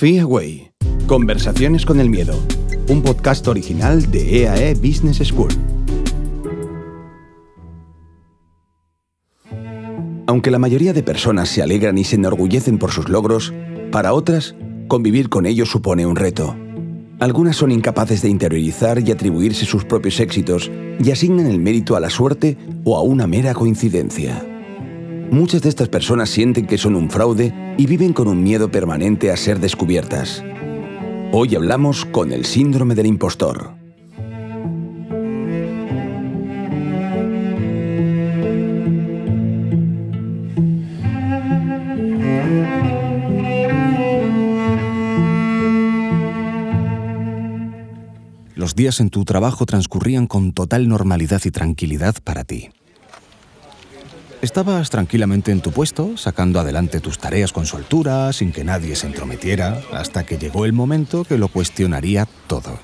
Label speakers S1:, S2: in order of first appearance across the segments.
S1: Fear Away. Conversaciones con el miedo. Un podcast original de EAE Business School. Aunque la mayoría de personas se alegran y se enorgullecen por sus logros, para otras, convivir con ellos supone un reto. Algunas son incapaces de interiorizar y atribuirse sus propios éxitos y asignan el mérito a la suerte o a una mera coincidencia. Muchas de estas personas sienten que son un fraude y viven con un miedo permanente a ser descubiertas. Hoy hablamos con el síndrome del impostor.
S2: Los días en tu trabajo transcurrían con total normalidad y tranquilidad para ti. Estabas tranquilamente en tu puesto, sacando adelante tus tareas con soltura, sin que nadie se entrometiera, hasta que llegó el momento que lo cuestionaría todo.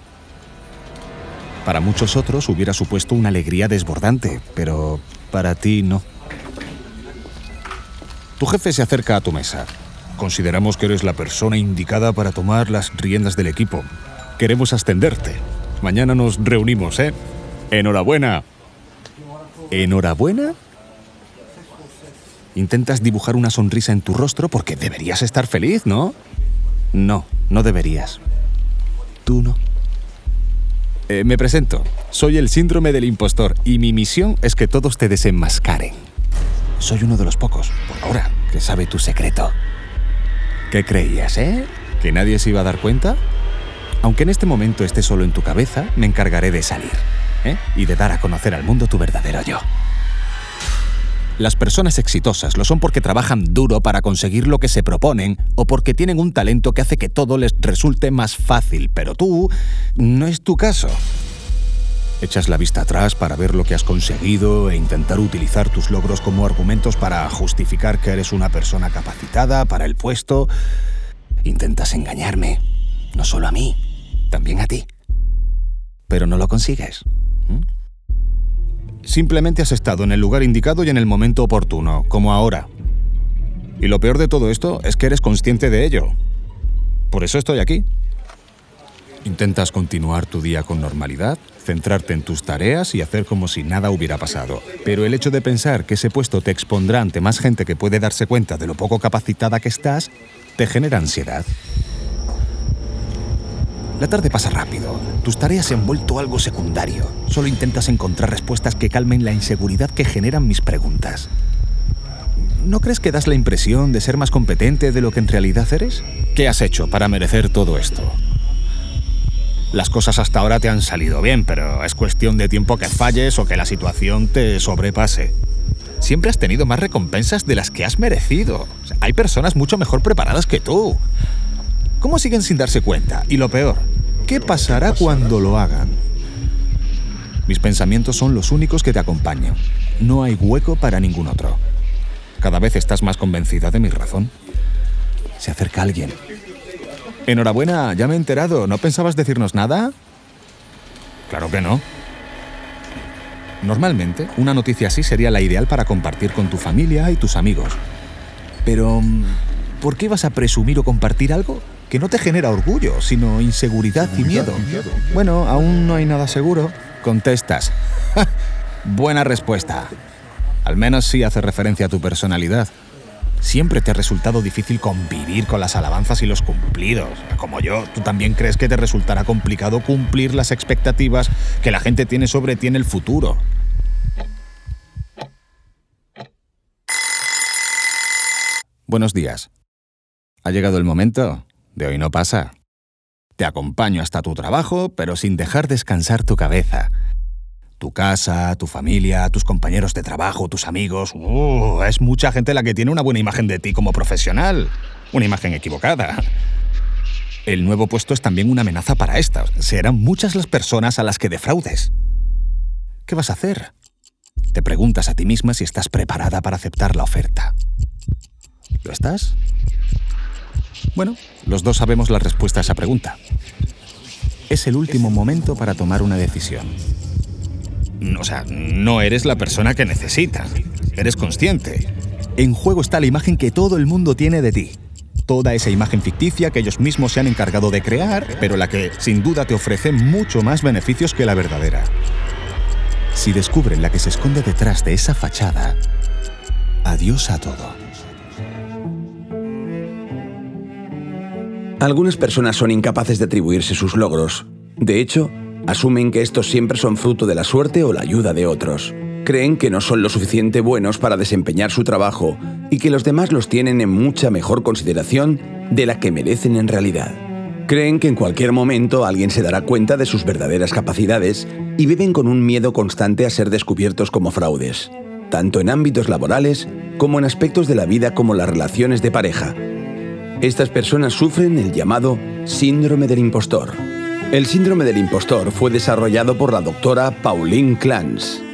S2: Para muchos otros hubiera supuesto una alegría desbordante, pero para ti no. Tu jefe se acerca a tu mesa. Consideramos que eres la persona indicada para tomar las riendas del equipo. Queremos ascenderte. Mañana nos reunimos, ¿eh? Enhorabuena. ¿Enhorabuena? Intentas dibujar una sonrisa en tu rostro porque deberías estar feliz, ¿no? No, no deberías. Tú no. Eh, me presento. Soy el síndrome del impostor y mi misión es que todos te desenmascaren. Soy uno de los pocos, por ahora, que sabe tu secreto. ¿Qué creías, eh? ¿Que nadie se iba a dar cuenta? Aunque en este momento esté solo en tu cabeza, me encargaré de salir, ¿eh? Y de dar a conocer al mundo tu verdadero yo. Las personas exitosas lo son porque trabajan duro para conseguir lo que se proponen o porque tienen un talento que hace que todo les resulte más fácil, pero tú no es tu caso. Echas la vista atrás para ver lo que has conseguido e intentar utilizar tus logros como argumentos para justificar que eres una persona capacitada para el puesto. Intentas engañarme, no solo a mí, también a ti. Pero no lo consigues. Simplemente has estado en el lugar indicado y en el momento oportuno, como ahora. Y lo peor de todo esto es que eres consciente de ello. Por eso estoy aquí. Intentas continuar tu día con normalidad, centrarte en tus tareas y hacer como si nada hubiera pasado. Pero el hecho de pensar que ese puesto te expondrá ante más gente que puede darse cuenta de lo poco capacitada que estás, te genera ansiedad. La tarde pasa rápido. Tus tareas han vuelto algo secundario. Solo intentas encontrar respuestas que calmen la inseguridad que generan mis preguntas. ¿No crees que das la impresión de ser más competente de lo que en realidad eres? ¿Qué has hecho para merecer todo esto? Las cosas hasta ahora te han salido bien, pero es cuestión de tiempo que falles o que la situación te sobrepase. Siempre has tenido más recompensas de las que has merecido. hay personas mucho mejor preparadas que tú. ¿Cómo siguen sin darse cuenta? Y lo peor, ¿qué pasará cuando lo hagan? Mis pensamientos son los únicos que te acompañan. No hay hueco para ningún otro. Cada vez estás más convencida de mi razón. Se acerca alguien. Enhorabuena, ya me he enterado. ¿No pensabas decirnos nada? Claro que no. Normalmente, una noticia así sería la ideal para compartir con tu familia y tus amigos. Pero, ¿por qué vas a presumir o compartir algo que no te genera orgullo, sino inseguridad y miedo. Bueno, aún no hay nada seguro. Contestas. Buena respuesta. Al menos sí hace referencia a tu personalidad. Siempre te ha resultado difícil convivir con las alabanzas y los cumplidos. Como yo, tú también crees que te resultará complicado cumplir las expectativas que la gente tiene sobre ti en el futuro. Buenos días. ¿Ha llegado el momento? De hoy no pasa. Te acompaño hasta tu trabajo, pero sin dejar descansar tu cabeza. Tu casa, tu familia, tus compañeros de trabajo, tus amigos. Uh, es mucha gente la que tiene una buena imagen de ti como profesional. Una imagen equivocada. El nuevo puesto es también una amenaza para estas. Serán muchas las personas a las que defraudes. ¿Qué vas a hacer? Te preguntas a ti misma si estás preparada para aceptar la oferta. ¿Lo estás? Bueno, los dos sabemos la respuesta a esa pregunta. Es el último momento para tomar una decisión. O sea, no eres la persona que necesita. Eres consciente. En juego está la imagen que todo el mundo tiene de ti. toda esa imagen ficticia que ellos mismos se han encargado de crear, pero la que sin duda te ofrece mucho más beneficios que la verdadera. Si descubren la que se esconde detrás de esa fachada, adiós a todo.
S1: Algunas personas son incapaces de atribuirse sus logros. De hecho, asumen que estos siempre son fruto de la suerte o la ayuda de otros. Creen que no son lo suficiente buenos para desempeñar su trabajo y que los demás los tienen en mucha mejor consideración de la que merecen en realidad. Creen que en cualquier momento alguien se dará cuenta de sus verdaderas capacidades y viven con un miedo constante a ser descubiertos como fraudes, tanto en ámbitos laborales como en aspectos de la vida como las relaciones de pareja. Estas personas sufren el llamado síndrome del impostor. El síndrome del impostor fue desarrollado por la doctora Pauline Clance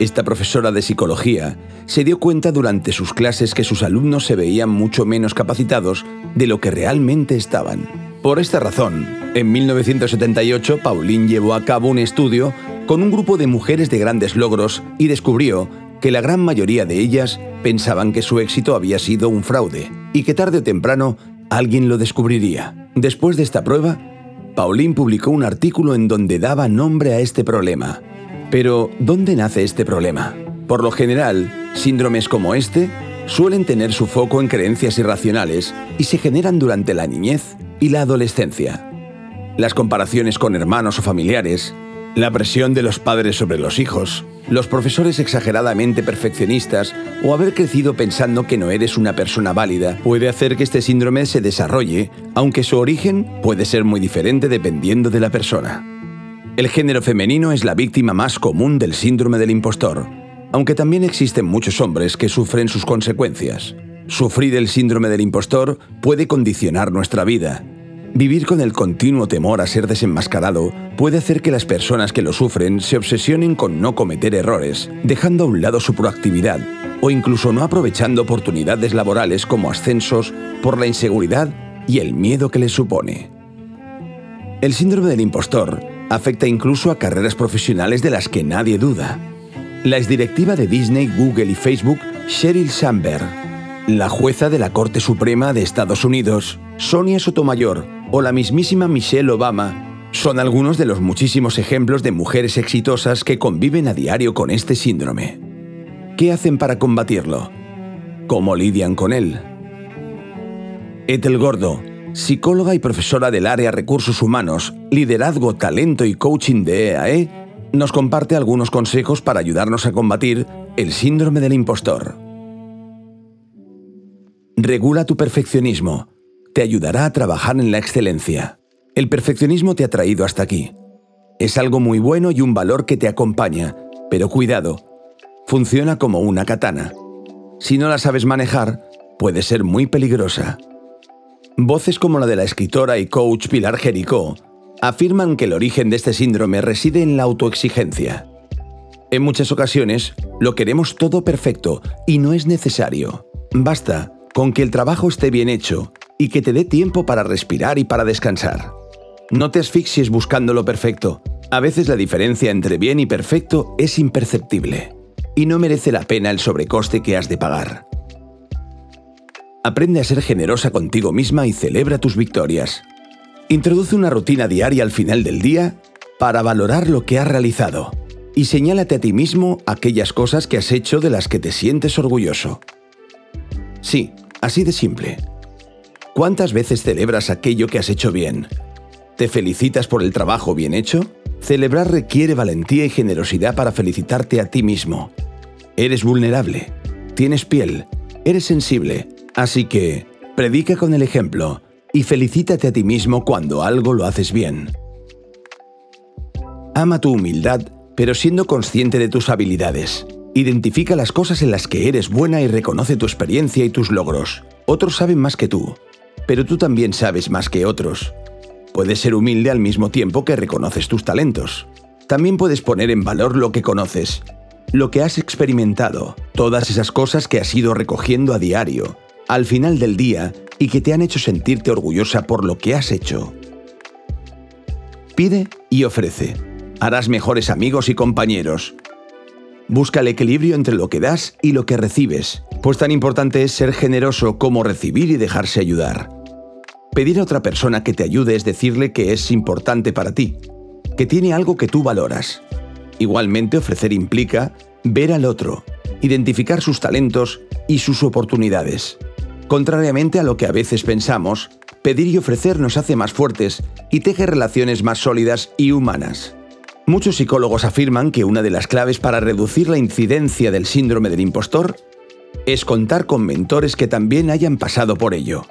S1: esta profesora de psicología se dio cuenta durante sus clases que sus alumnos se veían mucho menos capacitados de lo que realmente estaban. Por esta razón, en 1978 Pauline llevó a cabo un estudio con un grupo de mujeres de grandes logros y descubrió que la gran mayoría de ellas pensaban que su éxito había sido un fraude y que tarde o temprano alguien lo descubriría. Después de esta prueba, Pauline publicó un artículo en donde daba nombre a este problema pero, ¿dónde nace este problema? Por lo general, síndromes como este suelen tener su foco en creencias irracionales y se generan durante la niñez y la adolescencia. Las comparaciones con hermanos o familiares, la presión de los padres sobre los hijos, los profesores exageradamente perfeccionistas o haber crecido pensando que no eres una persona válida puede hacer que este síndrome se desarrolle, aunque su origen puede ser muy diferente dependiendo de la persona. El género femenino es la víctima más común del síndrome del impostor, aunque también existen muchos hombres que sufren sus consecuencias. Sufrir el síndrome del impostor puede condicionar nuestra vida. Vivir con el continuo temor a ser desenmascarado puede hacer que las personas que lo sufren se obsesionen con no cometer errores, dejando a un lado su proactividad o incluso no aprovechando oportunidades laborales como ascensos por la inseguridad y el miedo que les supone. El síndrome del impostor afecta incluso a carreras profesionales de las que nadie duda. La exdirectiva de Disney, Google y Facebook, Sheryl Sandberg, la jueza de la Corte Suprema de Estados Unidos, Sonia Sotomayor o la mismísima Michelle Obama son algunos de los muchísimos ejemplos de mujeres exitosas que conviven a diario con este síndrome. ¿Qué hacen para combatirlo? ¿Cómo lidian con él? Ethel Gordo, psicóloga y profesora del área Recursos Humanos, Liderazgo, Talento y Coaching de EAE, e, nos comparte algunos consejos para ayudarnos a combatir el síndrome del impostor. Regula tu perfeccionismo. Te ayudará a trabajar en la excelencia. El perfeccionismo te ha traído hasta aquí. Es algo muy bueno y un valor que te acompaña, pero cuidado, funciona como una katana. Si no la sabes manejar, puede ser muy peligrosa. Voces como la de la escritora y coach Pilar Jericó afirman que el origen de este síndrome reside en la autoexigencia. En muchas ocasiones, lo queremos todo perfecto y no es necesario. Basta con que el trabajo esté bien hecho y que te dé tiempo para respirar y para descansar. No te asfixies buscando lo perfecto. A veces la diferencia entre bien y perfecto es imperceptible y no merece la pena el sobrecoste que has de pagar. Aprende a ser generosa contigo misma y celebra tus victorias. Introduce una rutina diaria al final del día para valorar lo que has realizado y señálate a ti mismo aquellas cosas que has hecho de las que te sientes orgulloso. Sí, así de simple. ¿Cuántas veces celebras aquello que has hecho bien? ¿Te felicitas por el trabajo bien hecho? Celebrar requiere valentía y generosidad para felicitarte a ti mismo. Eres vulnerable, tienes piel, eres sensible, Así que, predica con el ejemplo y felicítate a ti mismo cuando algo lo haces bien. Ama tu humildad, pero siendo consciente de tus habilidades. Identifica las cosas en las que eres buena y reconoce tu experiencia y tus logros. Otros saben más que tú, pero tú también sabes más que otros. Puedes ser humilde al mismo tiempo que reconoces tus talentos. También puedes poner en valor lo que conoces, lo que has experimentado, todas esas cosas que has ido recogiendo a diario, al final del día y que te han hecho sentirte orgullosa por lo que has hecho. Pide y ofrece. Harás mejores amigos y compañeros. Busca el equilibrio entre lo que das y lo que recibes, pues tan importante es ser generoso como recibir y dejarse ayudar. Pedir a otra persona que te ayude es decirle que es importante para ti, que tiene algo que tú valoras. Igualmente, ofrecer implica ver al otro, identificar sus talentos y sus oportunidades. Contrariamente a lo que a veces pensamos, pedir y ofrecer nos hace más fuertes y teje relaciones más sólidas y humanas. Muchos psicólogos afirman que una de las claves para reducir la incidencia del síndrome del impostor es contar con mentores que también hayan pasado por ello.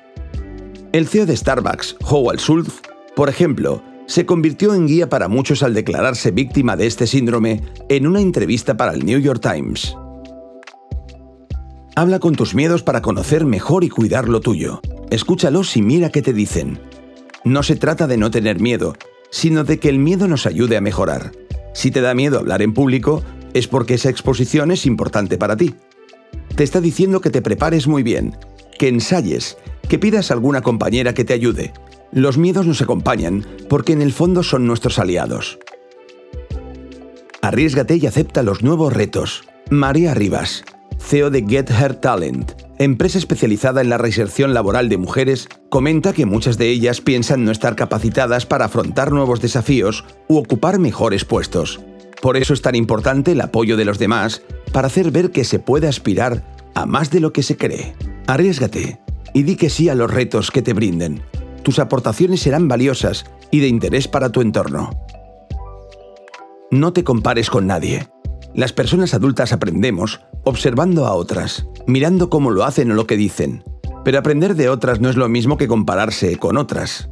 S1: El CEO de Starbucks, Howard Schultz, por ejemplo, se convirtió en guía para muchos al declararse víctima de este síndrome en una entrevista para el New York Times. Habla con tus miedos para conocer mejor y cuidar lo tuyo. Escúchalos y mira qué te dicen. No se trata de no tener miedo, sino de que el miedo nos ayude a mejorar. Si te da miedo hablar en público, es porque esa exposición es importante para ti. Te está diciendo que te prepares muy bien, que ensayes, que pidas a alguna compañera que te ayude. Los miedos nos acompañan porque en el fondo son nuestros aliados. Arriesgate y acepta los nuevos retos. María Rivas, CEO de Get Her Talent, empresa especializada en la reinserción laboral de mujeres, comenta que muchas de ellas piensan no estar capacitadas para afrontar nuevos desafíos u ocupar mejores puestos. Por eso es tan importante el apoyo de los demás para hacer ver que se puede aspirar a más de lo que se cree. Arriesgate y di que sí a los retos que te brinden. Tus aportaciones serán valiosas y de interés para tu entorno. No te compares con nadie. Las personas adultas aprendemos observando a otras, mirando cómo lo hacen o lo que dicen. Pero aprender de otras no es lo mismo que compararse con otras.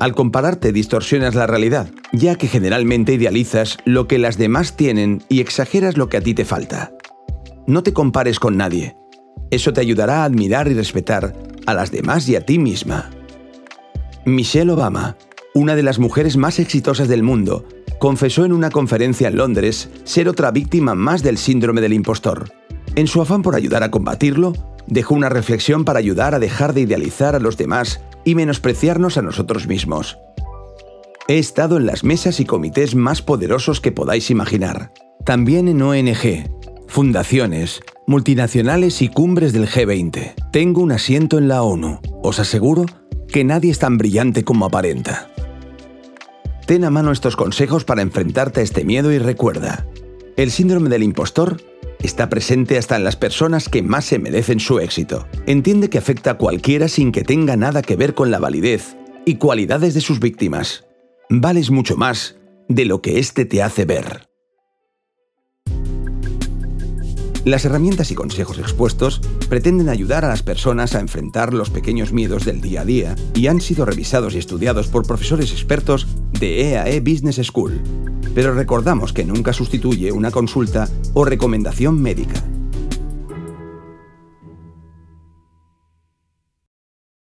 S1: Al compararte distorsionas la realidad, ya que generalmente idealizas lo que las demás tienen y exageras lo que a ti te falta. No te compares con nadie. Eso te ayudará a admirar y respetar a las demás y a ti misma. Michelle Obama, una de las mujeres más exitosas del mundo, confesó en una conferencia en Londres ser otra víctima más del síndrome del impostor. En su afán por ayudar a combatirlo, dejó una reflexión para ayudar a dejar de idealizar a los demás y menospreciarnos a nosotros mismos. He estado en las mesas y comités más poderosos que podáis imaginar, también en ONG, fundaciones, multinacionales y cumbres del G20. Tengo un asiento en la ONU. Os aseguro que nadie es tan brillante como aparenta. Ten a mano estos consejos para enfrentarte a este miedo y recuerda, el síndrome del impostor está presente hasta en las personas que más se merecen su éxito. Entiende que afecta a cualquiera sin que tenga nada que ver con la validez y cualidades de sus víctimas. Vales mucho más de lo que éste te hace ver. Las herramientas y consejos expuestos pretenden ayudar a las personas a enfrentar los pequeños miedos del día a día y han sido revisados y estudiados por profesores expertos de EAE e Business School. Pero recordamos que nunca sustituye una consulta o recomendación médica.